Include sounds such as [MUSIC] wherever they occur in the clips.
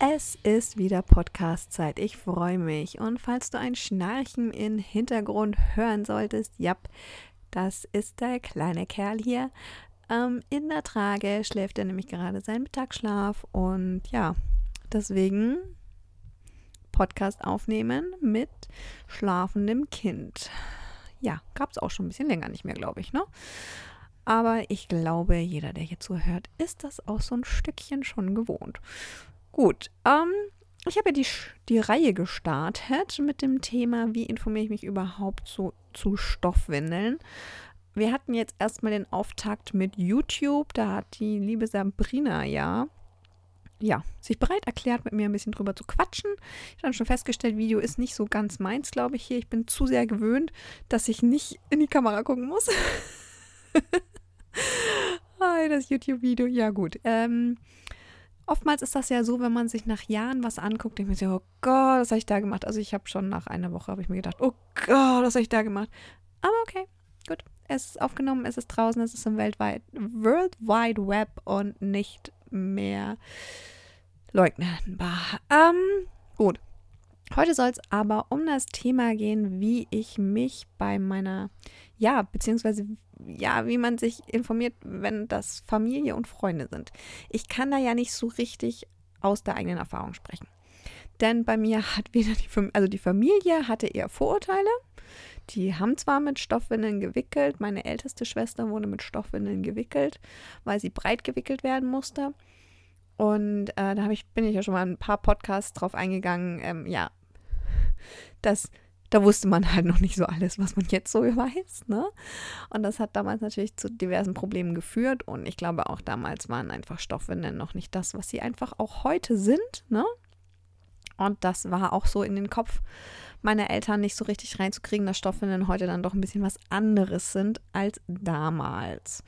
Es ist wieder Podcast-Zeit. Ich freue mich. Und falls du ein Schnarchen im Hintergrund hören solltest, ja, das ist der kleine Kerl hier. Ähm, in der Trage schläft er nämlich gerade seinen Mittagsschlaf. Und ja, deswegen Podcast aufnehmen mit schlafendem Kind. Ja, gab es auch schon ein bisschen länger nicht mehr, glaube ich, ne? Aber ich glaube, jeder, der hier zuhört, ist das auch so ein Stückchen schon gewohnt. Gut, ähm, ich habe ja die, die Reihe gestartet mit dem Thema, wie informiere ich mich überhaupt so, zu Stoffwindeln. Wir hatten jetzt erstmal den Auftakt mit YouTube. Da hat die liebe Sabrina ja, ja, sich bereit erklärt, mit mir ein bisschen drüber zu quatschen. Ich habe dann schon festgestellt, Video ist nicht so ganz meins, glaube ich, hier. Ich bin zu sehr gewöhnt, dass ich nicht in die Kamera gucken muss. [LAUGHS] das YouTube-Video, ja gut. Ähm, oftmals ist das ja so, wenn man sich nach Jahren was anguckt, denkt man sich, oh Gott, was habe ich da gemacht? Also ich habe schon nach einer Woche, habe ich mir gedacht, oh Gott, was habe ich da gemacht? Aber okay, gut. Es ist aufgenommen, es ist draußen, es ist im weltweit, World Wide Web und nicht mehr leugnenbar. Ähm, gut. Heute soll es aber um das Thema gehen, wie ich mich bei meiner, ja, beziehungsweise ja, wie man sich informiert, wenn das Familie und Freunde sind. Ich kann da ja nicht so richtig aus der eigenen Erfahrung sprechen. Denn bei mir hat weder die, also die Familie hatte eher Vorurteile. Die haben zwar mit Stoffwindeln gewickelt, meine älteste Schwester wurde mit Stoffwindeln gewickelt, weil sie breit gewickelt werden musste. Und äh, da ich, bin ich ja schon mal ein paar Podcasts drauf eingegangen, ähm, ja, dass da wusste man halt noch nicht so alles, was man jetzt so [LAUGHS] weiß. Ne? Und das hat damals natürlich zu diversen Problemen geführt. Und ich glaube, auch damals waren einfach Stoffwindeln noch nicht das, was sie einfach auch heute sind. Ne? Und das war auch so in den Kopf meiner Eltern nicht so richtig reinzukriegen, dass Stoffwindeln heute dann doch ein bisschen was anderes sind als damals.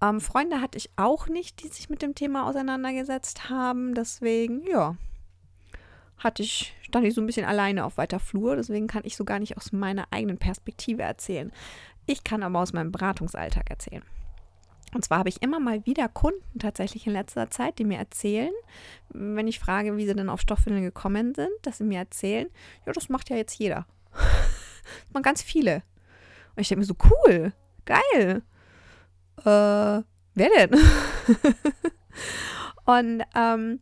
Ähm, Freunde hatte ich auch nicht, die sich mit dem Thema auseinandergesetzt haben. Deswegen, ja, hatte ich, stand ich so ein bisschen alleine auf weiter Flur. Deswegen kann ich so gar nicht aus meiner eigenen Perspektive erzählen. Ich kann aber aus meinem Beratungsalltag erzählen. Und zwar habe ich immer mal wieder Kunden tatsächlich in letzter Zeit, die mir erzählen, wenn ich frage, wie sie denn auf Stoffwindeln gekommen sind, dass sie mir erzählen, ja, das macht ja jetzt jeder. [LAUGHS] das machen ganz viele. Und ich denke mir so, cool, geil. Äh, wer denn? [LAUGHS] Und ähm,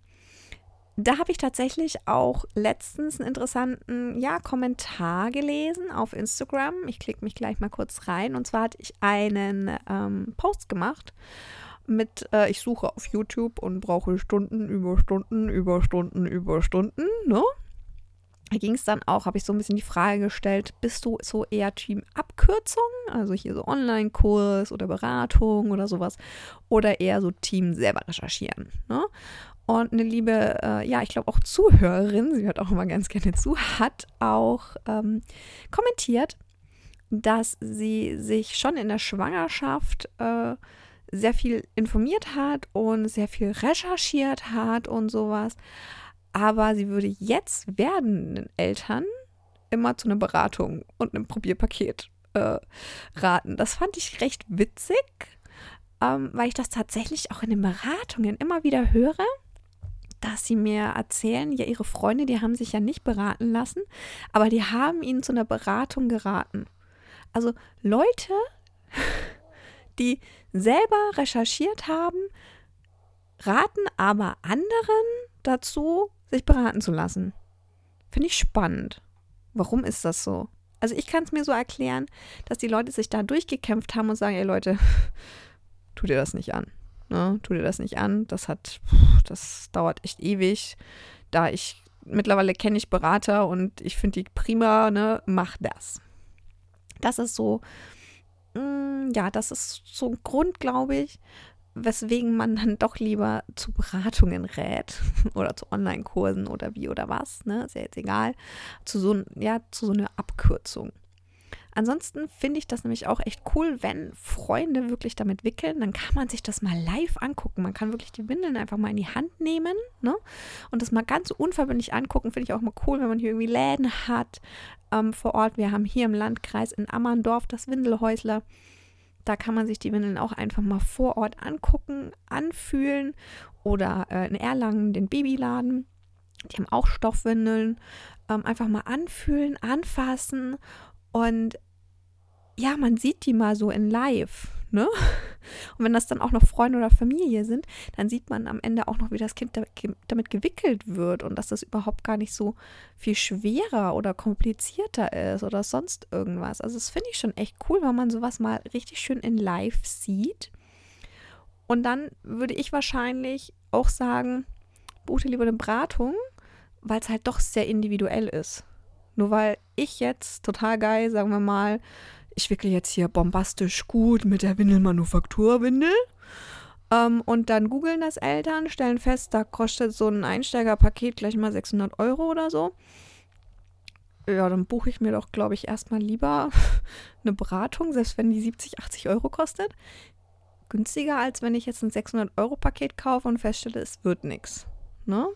da habe ich tatsächlich auch letztens einen interessanten ja, Kommentar gelesen auf Instagram. Ich klicke mich gleich mal kurz rein. Und zwar hatte ich einen ähm, Post gemacht mit, äh, ich suche auf YouTube und brauche Stunden über Stunden über Stunden über Stunden. Ne? Da ging es dann auch, habe ich so ein bisschen die Frage gestellt, bist du so eher Team Abkürzung, also hier so Online-Kurs oder Beratung oder sowas, oder eher so Team selber recherchieren? Ne? Und eine liebe, äh, ja, ich glaube auch Zuhörerin, sie hört auch immer ganz gerne zu, hat auch ähm, kommentiert, dass sie sich schon in der Schwangerschaft äh, sehr viel informiert hat und sehr viel recherchiert hat und sowas. Aber sie würde jetzt werdenden Eltern immer zu einer Beratung und einem Probierpaket äh, raten. Das fand ich recht witzig, ähm, weil ich das tatsächlich auch in den Beratungen immer wieder höre dass sie mir erzählen, ja, ihre Freunde, die haben sich ja nicht beraten lassen, aber die haben ihnen zu einer Beratung geraten. Also Leute, [LAUGHS] die selber recherchiert haben, raten aber anderen dazu, sich beraten zu lassen. Finde ich spannend. Warum ist das so? Also ich kann es mir so erklären, dass die Leute sich da durchgekämpft haben und sagen, ey Leute, [LAUGHS] tu dir das nicht an. Ne? Tu dir das nicht an. Das hat, das dauert echt ewig. Da ich mittlerweile kenne ich Berater und ich finde die prima, ne, mach das. Das ist so, mm, ja, das ist so ein Grund, glaube ich, weswegen man dann doch lieber zu Beratungen rät [LAUGHS] oder zu Online-Kursen oder wie oder was, ne, ist ja jetzt egal, zu so, ja, zu so einer Abkürzung. Ansonsten finde ich das nämlich auch echt cool, wenn Freunde wirklich damit wickeln, dann kann man sich das mal live angucken. Man kann wirklich die Windeln einfach mal in die Hand nehmen ne? und das mal ganz unverbindlich angucken. Finde ich auch mal cool, wenn man hier irgendwie Läden hat ähm, vor Ort. Wir haben hier im Landkreis in Ammerndorf das Windelhäusler. Da kann man sich die Windeln auch einfach mal vor Ort angucken, anfühlen oder äh, in Erlangen den Babyladen. Die haben auch Stoffwindeln. Ähm, einfach mal anfühlen, anfassen und ja, man sieht die mal so in live, ne? Und wenn das dann auch noch Freunde oder Familie sind, dann sieht man am Ende auch noch, wie das Kind damit gewickelt wird und dass das überhaupt gar nicht so viel schwerer oder komplizierter ist oder sonst irgendwas. Also das finde ich schon echt cool, wenn man sowas mal richtig schön in live sieht. Und dann würde ich wahrscheinlich auch sagen, buche lieber eine Beratung, weil es halt doch sehr individuell ist. Nur weil ich jetzt total geil, sagen wir mal, ich wickle jetzt hier bombastisch gut mit der Windelmanufakturwindel. Ähm, und dann googeln das Eltern, stellen fest, da kostet so ein Einsteigerpaket gleich mal 600 Euro oder so. Ja, dann buche ich mir doch, glaube ich, erstmal lieber [LAUGHS] eine Beratung, selbst wenn die 70, 80 Euro kostet. Günstiger, als wenn ich jetzt ein 600-Euro-Paket kaufe und feststelle, es wird nichts. Ne?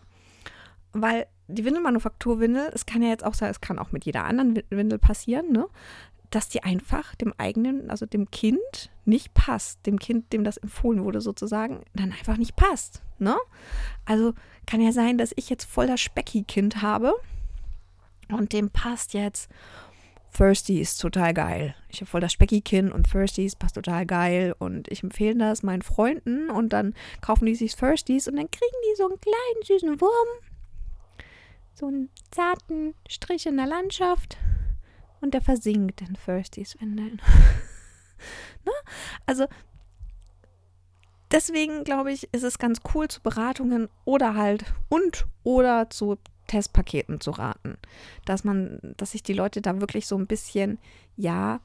Weil die Windelmanufakturwindel, es kann ja jetzt auch sein, es kann auch mit jeder anderen Windel passieren, ne? Dass die einfach dem eigenen, also dem Kind nicht passt, dem Kind, dem das empfohlen wurde sozusagen, dann einfach nicht passt. Ne? Also kann ja sein, dass ich jetzt voll das Specki-Kind habe und dem passt jetzt Thirsty ist total geil. Ich habe voll das Specki-Kind und Thirsties passt total geil und ich empfehle das meinen Freunden und dann kaufen die sich Thirsties und dann kriegen die so einen kleinen süßen Wurm, so einen zarten Strich in der Landschaft und der versinkt in Thirstys Windeln. [LAUGHS] ne? Also deswegen glaube ich, ist es ganz cool zu Beratungen oder halt und oder zu Testpaketen zu raten, dass man, dass sich die Leute da wirklich so ein bisschen ja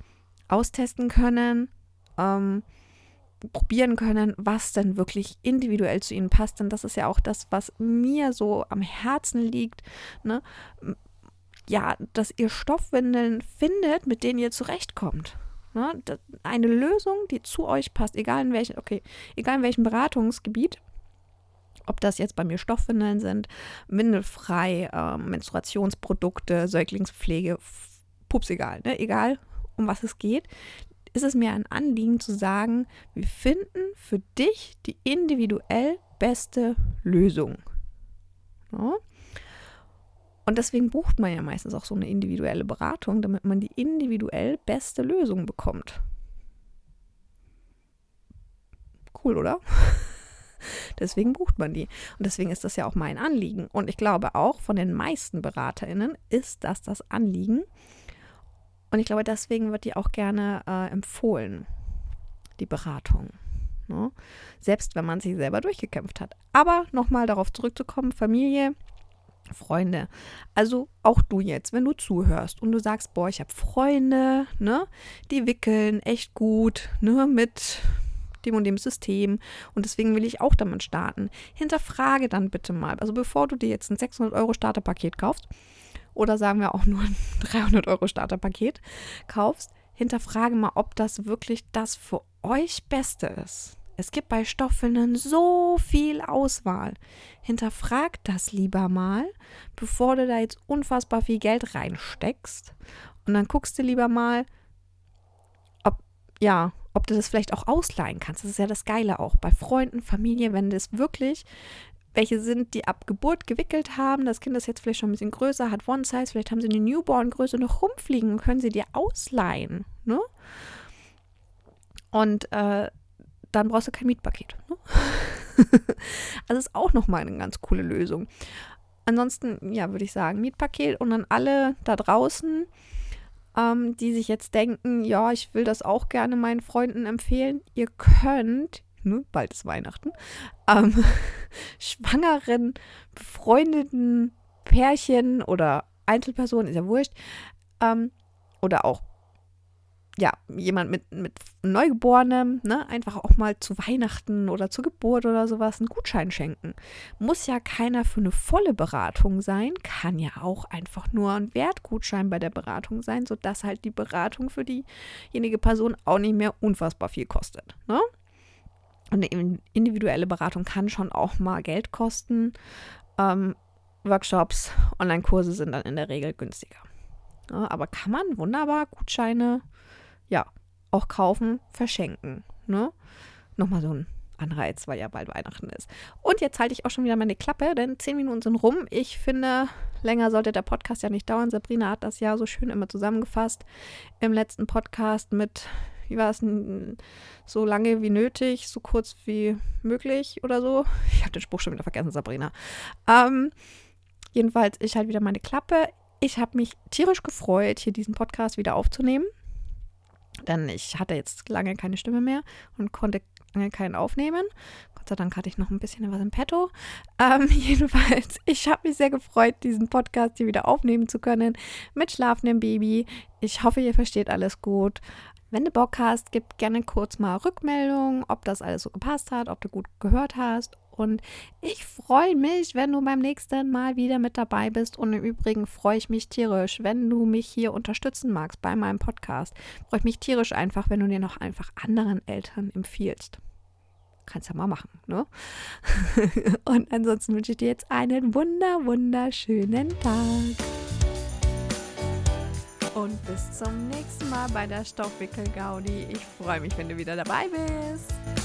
austesten können, ähm, probieren können, was denn wirklich individuell zu ihnen passt. Denn das ist ja auch das, was mir so am Herzen liegt. Ne? Ja, dass ihr Stoffwindeln findet, mit denen ihr zurechtkommt. Ne? Eine Lösung, die zu euch passt, egal in welchem, okay, egal in welchem Beratungsgebiet. Ob das jetzt bei mir Stoffwindeln sind, windelfrei, äh, Menstruationsprodukte, Säuglingspflege, pups egal, ne? egal um was es geht, ist es mir ein Anliegen zu sagen, wir finden für dich die individuell beste Lösung. Ne? Und deswegen bucht man ja meistens auch so eine individuelle Beratung, damit man die individuell beste Lösung bekommt. Cool, oder? [LAUGHS] deswegen bucht man die. Und deswegen ist das ja auch mein Anliegen. Und ich glaube auch von den meisten BeraterInnen ist das das Anliegen. Und ich glaube, deswegen wird die auch gerne äh, empfohlen, die Beratung. Ne? Selbst wenn man sich selber durchgekämpft hat. Aber nochmal darauf zurückzukommen, Familie Freunde. Also auch du jetzt, wenn du zuhörst und du sagst, boah, ich habe Freunde, ne, die wickeln echt gut, ne, mit dem und dem System und deswegen will ich auch damit starten. Hinterfrage dann bitte mal, also bevor du dir jetzt ein 600 Euro Starterpaket kaufst oder sagen wir auch nur ein [LAUGHS] 300 Euro Starterpaket kaufst, hinterfrage mal, ob das wirklich das für euch Beste ist. Es gibt bei Stoffwindeln so viel Auswahl. Hinterfrag das lieber mal, bevor du da jetzt unfassbar viel Geld reinsteckst. Und dann guckst du lieber mal, ob, ja, ob du das vielleicht auch ausleihen kannst. Das ist ja das Geile auch bei Freunden, Familie, wenn das wirklich welche sind, die ab Geburt gewickelt haben. Das Kind ist jetzt vielleicht schon ein bisschen größer, hat One Size, vielleicht haben sie eine Newborn-Größe noch rumfliegen können sie dir ausleihen. Ne? Und äh, dann brauchst du kein Mietpaket. Ne? [LAUGHS] also ist auch nochmal eine ganz coole Lösung. Ansonsten, ja, würde ich sagen, Mietpaket und dann alle da draußen, ähm, die sich jetzt denken, ja, ich will das auch gerne meinen Freunden empfehlen. Ihr könnt, ne, bald ist Weihnachten, ähm, [LAUGHS] schwangeren, befreundeten Pärchen oder Einzelpersonen, ist ja wurscht, ähm, oder auch ja, jemand mit, mit Neugeborenem, ne, einfach auch mal zu Weihnachten oder zur Geburt oder sowas einen Gutschein schenken. Muss ja keiner für eine volle Beratung sein, kann ja auch einfach nur ein Wertgutschein bei der Beratung sein, sodass halt die Beratung für diejenige Person auch nicht mehr unfassbar viel kostet. Ne? Und eine individuelle Beratung kann schon auch mal Geld kosten. Ähm, Workshops, Online-Kurse sind dann in der Regel günstiger. Ja, aber kann man wunderbar Gutscheine ja, auch kaufen, verschenken. Ne? Nochmal so ein Anreiz, weil ja bald Weihnachten ist. Und jetzt halte ich auch schon wieder meine Klappe, denn zehn Minuten sind rum. Ich finde, länger sollte der Podcast ja nicht dauern. Sabrina hat das ja so schön immer zusammengefasst im letzten Podcast mit, wie war es, so lange wie nötig, so kurz wie möglich oder so. Ich habe den Spruch schon wieder vergessen, Sabrina. Ähm, jedenfalls, ich halte wieder meine Klappe. Ich habe mich tierisch gefreut, hier diesen Podcast wieder aufzunehmen. Denn ich hatte jetzt lange keine Stimme mehr und konnte lange keinen aufnehmen. Gott sei Dank hatte ich noch ein bisschen was im Petto. [LAUGHS] Ähm, jedenfalls, ich habe mich sehr gefreut, diesen Podcast hier wieder aufnehmen zu können mit schlafendem Baby. Ich hoffe, ihr versteht alles gut. Wenn du Bock hast, gib gerne kurz mal Rückmeldung, ob das alles so gepasst hat, ob du gut gehört hast und ich freue mich, wenn du beim nächsten Mal wieder mit dabei bist. Und im Übrigen freue ich mich tierisch, wenn du mich hier unterstützen magst bei meinem Podcast. Freue ich mich tierisch einfach, wenn du dir noch einfach anderen Eltern empfiehlst. Kannst ja mal machen, ne? [LAUGHS] Und ansonsten wünsche ich dir jetzt einen wunder, wunderschönen Tag. Und bis zum nächsten Mal bei der Stoffwickel-Gaudi. Ich freue mich, wenn du wieder dabei bist.